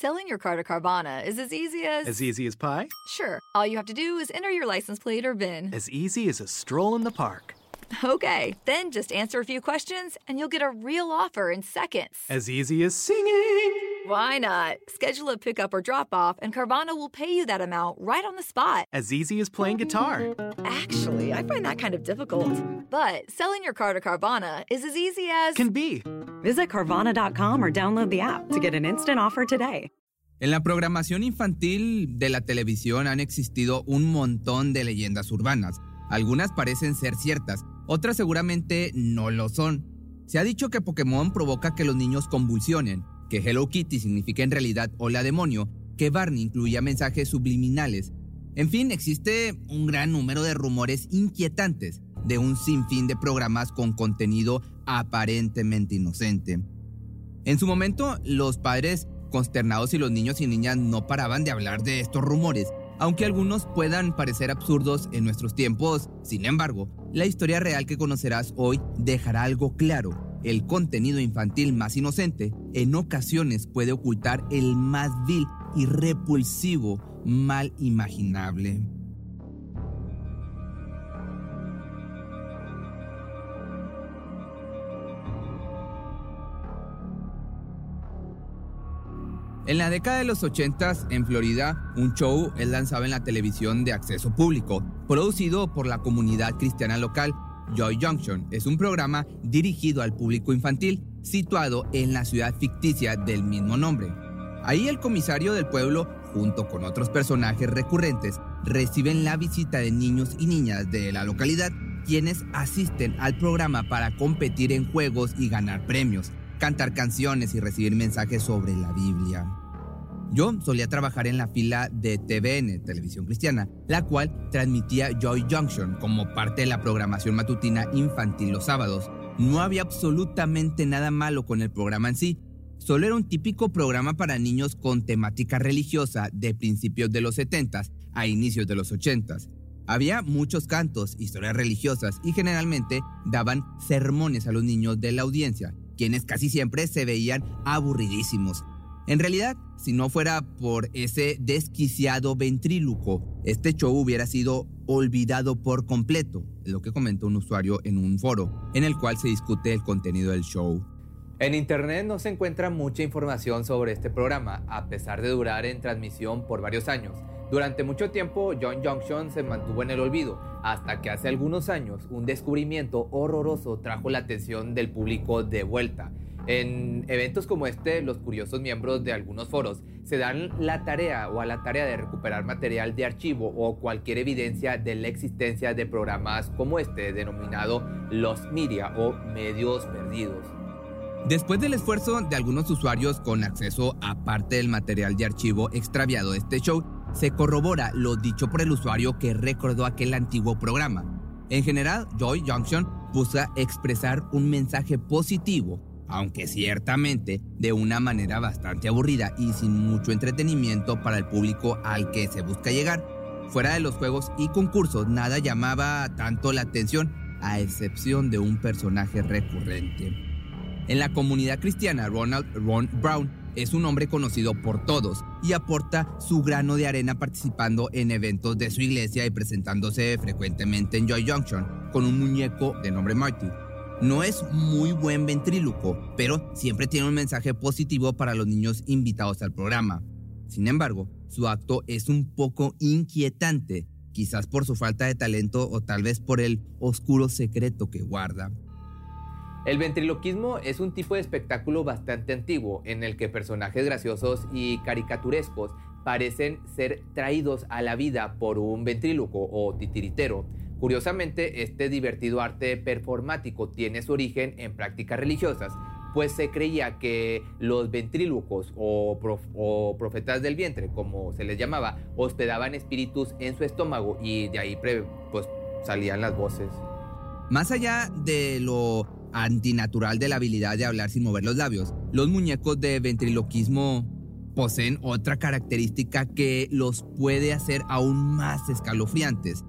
Selling your car to Carvana is as easy as. As easy as pie? Sure. All you have to do is enter your license plate or VIN. As easy as a stroll in the park. Okay, then just answer a few questions and you'll get a real offer in seconds. As easy as singing. Why not? Schedule a pickup or drop off, and Carvana will pay you that amount right on the spot. As easy as playing guitar. Actually, I find that kind of difficult. But selling your car to Carvana is as easy as. Can be. Visit Carvana.com or download the app to get an instant offer today. En la programación infantil de la televisión han existido un montón de leyendas urbanas. Algunas parecen ser ciertas, otras seguramente no lo son. Se ha dicho que Pokémon provoca que los niños convulsionen, que Hello Kitty significa en realidad hola demonio, que Barney incluía mensajes subliminales. En fin, existe un gran número de rumores inquietantes de un sinfín de programas con contenido aparentemente inocente. En su momento, los padres consternados y los niños y niñas no paraban de hablar de estos rumores, aunque algunos puedan parecer absurdos en nuestros tiempos. Sin embargo, la historia real que conocerás hoy dejará algo claro el contenido infantil más inocente en ocasiones puede ocultar el más vil y repulsivo mal imaginable. En la década de los 80 en Florida, un show es lanzado en la televisión de acceso público, producido por la comunidad cristiana local Joy Junction es un programa dirigido al público infantil situado en la ciudad ficticia del mismo nombre. Ahí el comisario del pueblo, junto con otros personajes recurrentes, reciben la visita de niños y niñas de la localidad, quienes asisten al programa para competir en juegos y ganar premios, cantar canciones y recibir mensajes sobre la Biblia. Yo solía trabajar en la fila de TVN, Televisión Cristiana, la cual transmitía Joy Junction como parte de la programación matutina infantil los sábados. No había absolutamente nada malo con el programa en sí, solo era un típico programa para niños con temática religiosa de principios de los 70s a inicios de los 80s. Había muchos cantos, historias religiosas y generalmente daban sermones a los niños de la audiencia, quienes casi siempre se veían aburridísimos en realidad, si no fuera por ese desquiciado ventríluco, este show hubiera sido olvidado por completo, lo que comentó un usuario en un foro, en el cual se discute el contenido del show. En internet no se encuentra mucha información sobre este programa, a pesar de durar en transmisión por varios años. Durante mucho tiempo, John Junction se mantuvo en el olvido, hasta que hace algunos años un descubrimiento horroroso trajo la atención del público de vuelta. En eventos como este, los curiosos miembros de algunos foros se dan la tarea o a la tarea de recuperar material de archivo o cualquier evidencia de la existencia de programas como este, denominado los media o medios perdidos. Después del esfuerzo de algunos usuarios con acceso a parte del material de archivo extraviado de este show, se corrobora lo dicho por el usuario que recordó aquel antiguo programa. En general, Joy Junction busca expresar un mensaje positivo aunque ciertamente de una manera bastante aburrida y sin mucho entretenimiento para el público al que se busca llegar. Fuera de los juegos y concursos, nada llamaba tanto la atención, a excepción de un personaje recurrente. En la comunidad cristiana, Ronald Ron Brown es un hombre conocido por todos y aporta su grano de arena participando en eventos de su iglesia y presentándose frecuentemente en Joy Junction con un muñeco de nombre Marty. No es muy buen ventríloco, pero siempre tiene un mensaje positivo para los niños invitados al programa. Sin embargo, su acto es un poco inquietante, quizás por su falta de talento o tal vez por el oscuro secreto que guarda. El ventriloquismo es un tipo de espectáculo bastante antiguo en el que personajes graciosos y caricaturescos parecen ser traídos a la vida por un ventríloco o titiritero Curiosamente, este divertido arte performático tiene su origen en prácticas religiosas, pues se creía que los ventrílocos o, profetas del vientre, como se les llamaba, hospedaban espíritus en su estómago y de ahí pues, salían las voces. Más allá de lo antinatural de la habilidad de hablar sin mover los labios, los muñecos de ventriloquismo poseen otra característica que los puede hacer aún más escalofriantes.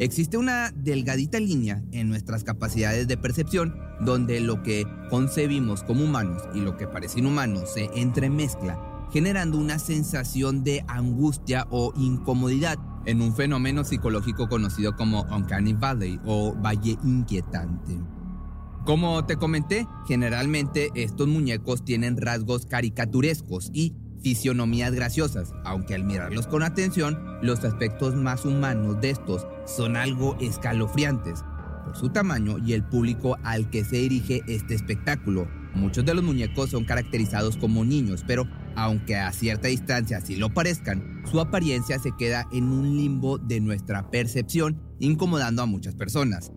Existe una delgadita línea en nuestras capacidades de percepción donde lo que concebimos como humanos y lo que parece inhumano se entremezcla generando una sensación de angustia o incomodidad en un fenómeno psicológico conocido como Uncanny Valley o Valle Inquietante. Como te comenté, generalmente estos muñecos tienen rasgos caricaturescos y fisionomías graciosas, aunque al mirarlos con atención, los aspectos más humanos de estos son algo escalofriantes por su tamaño y el público al que se dirige este espectáculo. Muchos de los muñecos son caracterizados como niños, pero aunque a cierta distancia así lo parezcan, su apariencia se queda en un limbo de nuestra percepción, incomodando a muchas personas.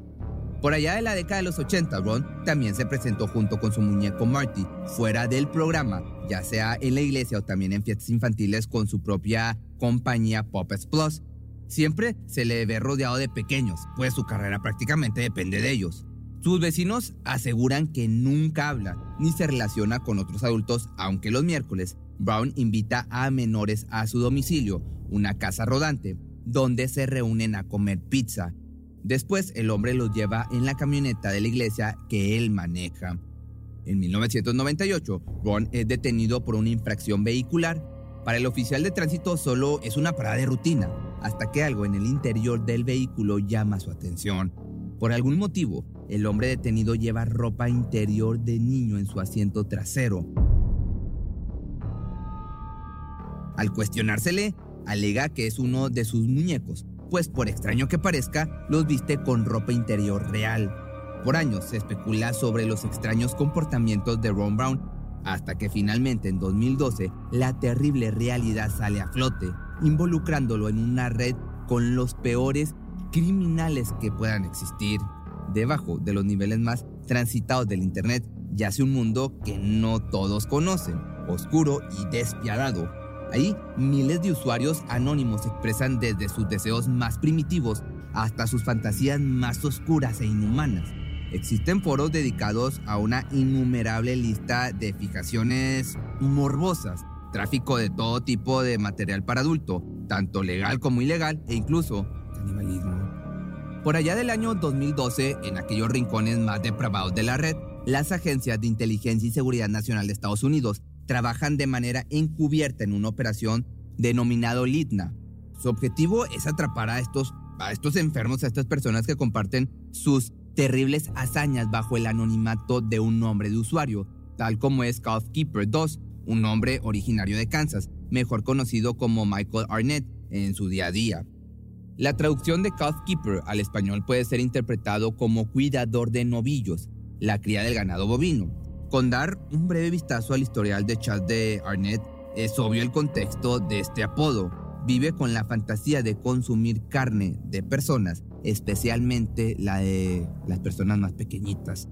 Por allá de la década de los 80, Ron también se presentó junto con su muñeco Marty fuera del programa, ya sea en la iglesia o también en fiestas infantiles con su propia compañía Puppets Plus. Siempre se le ve rodeado de pequeños, pues su carrera prácticamente depende de ellos. Sus vecinos aseguran que nunca habla ni se relaciona con otros adultos, aunque los miércoles Brown invita a menores a su domicilio, una casa rodante, donde se reúnen a comer pizza Después el hombre los lleva en la camioneta de la iglesia que él maneja. En 1998, Ron es detenido por una infracción vehicular. Para el oficial de tránsito solo es una parada de rutina, hasta que algo en el interior del vehículo llama su atención. Por algún motivo, el hombre detenido lleva ropa interior de niño en su asiento trasero. Al cuestionársele, alega que es uno de sus muñecos, pues por extraño que parezca, los viste con ropa interior real. Por años se especula sobre los extraños comportamientos de Ron Brown, hasta que finalmente en 2012 la terrible realidad sale a flote, involucrándolo en una red con los peores criminales que puedan existir. Debajo de los niveles más transitados del Internet yace un mundo que no todos conocen, oscuro y despiadado, Ahí, miles de usuarios anónimos expresan desde sus deseos más primitivos hasta sus fantasías más oscuras e inhumanas. Existen foros dedicados a una innumerable lista de fijaciones morbosas, tráfico de todo tipo de material para adulto, tanto legal como ilegal, e incluso canibalismo. Por allá del año 2012, en aquellos rincones más depravados de la red, las agencias de inteligencia y seguridad nacional de Estados Unidos trabajan de manera encubierta en una operación denominado Litna. Su objetivo es atrapar a estos, a estos enfermos, a estas personas que comparten sus terribles hazañas bajo el anonimato de un nombre de usuario, tal como es Keeper 2, un hombre originario de Kansas, mejor conocido como Michael Arnett en su día a día. La traducción de Keeper al español puede ser interpretado como cuidador de novillos, la cría del ganado bovino. Con dar un breve vistazo al historial de chat de Arnett, es obvio el contexto de este apodo. Vive con la fantasía de consumir carne de personas, especialmente la de las personas más pequeñitas.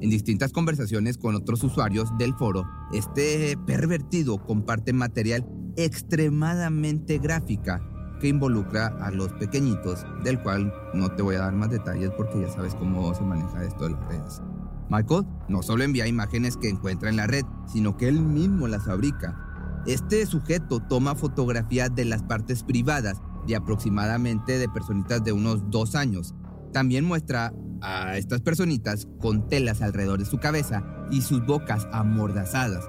En distintas conversaciones con otros usuarios del foro, este pervertido comparte material extremadamente gráfica que involucra a los pequeñitos, del cual no te voy a dar más detalles porque ya sabes cómo se maneja esto de las redes. Michael no solo envía imágenes que encuentra en la red, sino que él mismo las fabrica. Este sujeto toma fotografías de las partes privadas de aproximadamente de personitas de unos dos años. También muestra a estas personitas con telas alrededor de su cabeza y sus bocas amordazadas.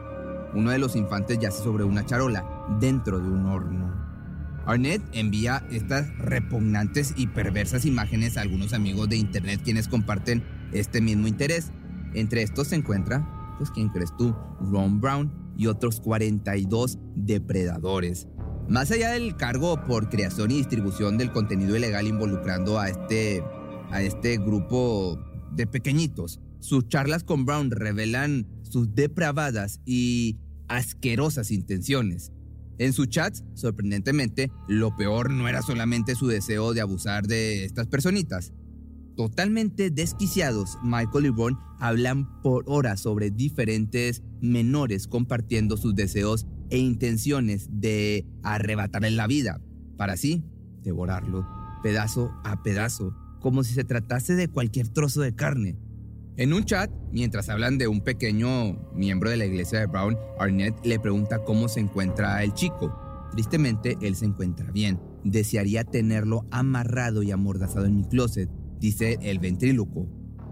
Uno de los infantes yace sobre una charola dentro de un horno. Arnett envía estas repugnantes y perversas imágenes a algunos amigos de internet quienes comparten este mismo interés. Entre estos se encuentra, pues, ¿quién crees tú? Ron Brown y otros 42 depredadores. Más allá del cargo por creación y distribución del contenido ilegal involucrando a este, a este grupo de pequeñitos, sus charlas con Brown revelan sus depravadas y asquerosas intenciones. En sus chats, sorprendentemente, lo peor no era solamente su deseo de abusar de estas personitas, totalmente desquiciados, Michael y Ron hablan por horas sobre diferentes menores compartiendo sus deseos e intenciones de arrebatarles la vida, para así devorarlo pedazo a pedazo, como si se tratase de cualquier trozo de carne. En un chat, mientras hablan de un pequeño miembro de la iglesia de Brown, Arnett le pregunta cómo se encuentra el chico. Tristemente, él se encuentra bien. Desearía tenerlo amarrado y amordazado en mi closet, dice el ventríloco.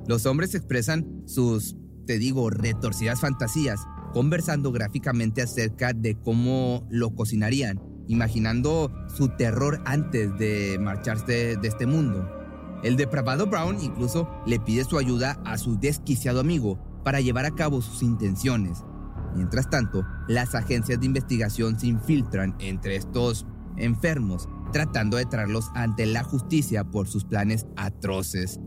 Los hombres expresan sus, te digo, retorcidas fantasías conversando gráficamente acerca de cómo lo cocinarían, imaginando su terror antes de marcharse de este mundo. El depravado Brown incluso le pide su ayuda a su desquiciado amigo para llevar a cabo sus intenciones. Mientras tanto, las agencias de investigación se infiltran entre estos enfermos, tratando de traerlos ante la justicia por sus planes atroces.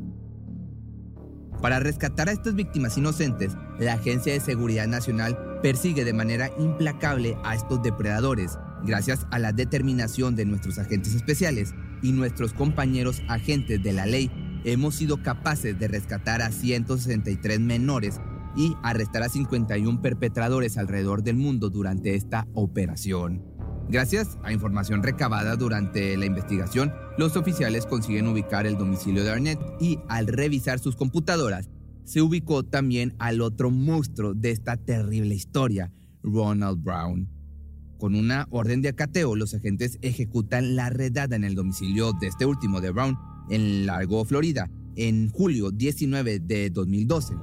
Para rescatar a estas víctimas inocentes, la Agencia de Seguridad Nacional persigue de manera implacable a estos depredadores, gracias a la determinación de nuestros agentes especiales y nuestros compañeros agentes de la ley. Hemos sido capaces de rescatar a 163 menores y arrestar a 51 perpetradores alrededor del mundo durante esta operación. Gracias a información recabada durante la investigación, los oficiales consiguen ubicar el domicilio de Arnett y al revisar sus computadoras, se ubicó también al otro monstruo de esta terrible historia, Ronald Brown. Con una orden de acateo, los agentes ejecutan la redada en el domicilio de este último de Brown en Largo, Florida, en julio 19 de 2012.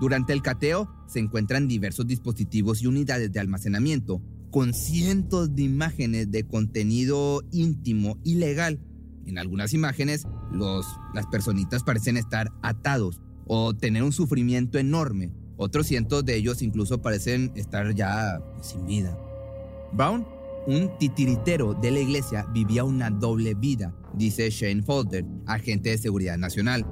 Durante el cateo se encuentran diversos dispositivos y unidades de almacenamiento con cientos de imágenes de contenido íntimo ilegal. En algunas imágenes, los, las personitas parecen estar atados o tener un sufrimiento enorme. Otros cientos de ellos incluso parecen estar ya sin vida. Brown, un titiritero de la iglesia, vivía una doble vida, dice Shane Folder, agente de seguridad nacional.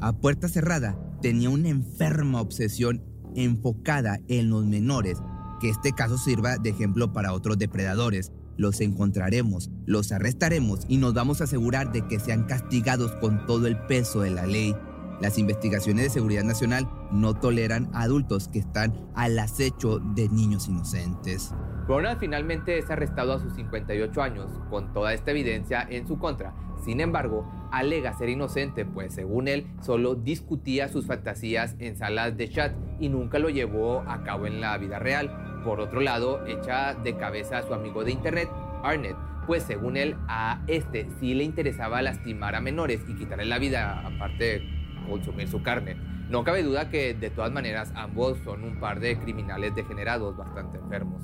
A puerta cerrada, tenía una enferma obsesión enfocada en los menores que este caso sirva de ejemplo para otros depredadores. Los encontraremos, los arrestaremos y nos vamos a asegurar de que sean castigados con todo el peso de la ley. Las investigaciones de seguridad nacional no toleran adultos que están al acecho de niños inocentes. Ronald finalmente es arrestado a sus 58 años, con toda esta evidencia en su contra. Sin embargo, alega ser inocente, pues según él, solo discutía sus fantasías en salas de chat y nunca lo llevó a cabo en la vida real. Por otro lado, echa de cabeza a su amigo de internet, Arnett, pues según él, a este sí le interesaba lastimar a menores y quitarle la vida, aparte de consumir su carne. No cabe duda que de todas maneras ambos son un par de criminales degenerados bastante enfermos.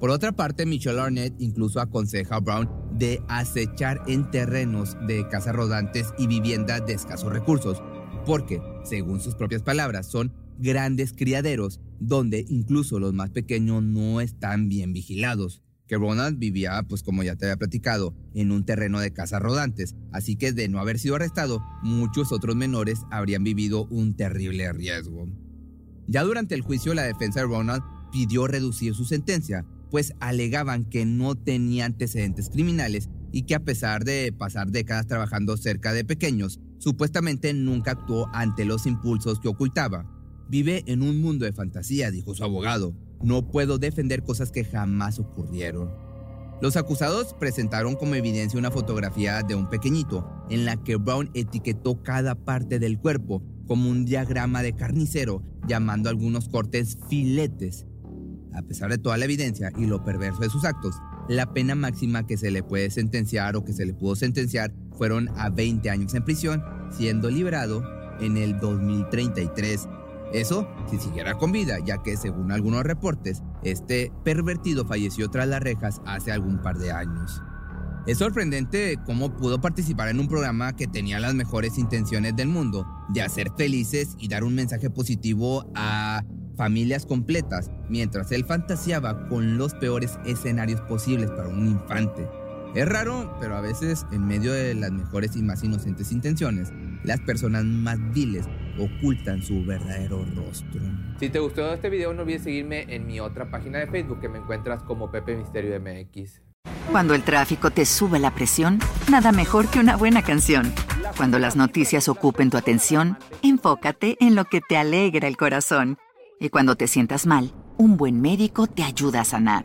Por otra parte, Michelle Arnett incluso aconseja a Brown de acechar en terrenos de casas rodantes y viviendas de escasos recursos, porque, según sus propias palabras, son grandes criaderos donde incluso los más pequeños no están bien vigilados. Que Ronald vivía, pues como ya te había platicado, en un terreno de casas rodantes, así que de no haber sido arrestado, muchos otros menores habrían vivido un terrible riesgo. Ya durante el juicio, la defensa de Ronald pidió reducir su sentencia, pues alegaban que no tenía antecedentes criminales y que a pesar de pasar décadas trabajando cerca de pequeños, supuestamente nunca actuó ante los impulsos que ocultaba. Vive en un mundo de fantasía, dijo su abogado. No puedo defender cosas que jamás ocurrieron. Los acusados presentaron como evidencia una fotografía de un pequeñito, en la que Brown etiquetó cada parte del cuerpo como un diagrama de carnicero, llamando a algunos cortes filetes. A pesar de toda la evidencia y lo perverso de sus actos, la pena máxima que se le puede sentenciar o que se le pudo sentenciar fueron a 20 años en prisión, siendo liberado en el 2033 eso si siguiera con vida, ya que según algunos reportes, este pervertido falleció tras las rejas hace algún par de años. Es sorprendente cómo pudo participar en un programa que tenía las mejores intenciones del mundo, de hacer felices y dar un mensaje positivo a familias completas, mientras él fantaseaba con los peores escenarios posibles para un infante. Es raro, pero a veces en medio de las mejores y más inocentes intenciones, las personas más viles ocultan su verdadero rostro. Si te gustó este video, no olvides seguirme en mi otra página de Facebook que me encuentras como Pepe Misterio MX. Cuando el tráfico te sube la presión, nada mejor que una buena canción. Cuando las noticias ocupen tu atención, enfócate en lo que te alegra el corazón. Y cuando te sientas mal, un buen médico te ayuda a sanar.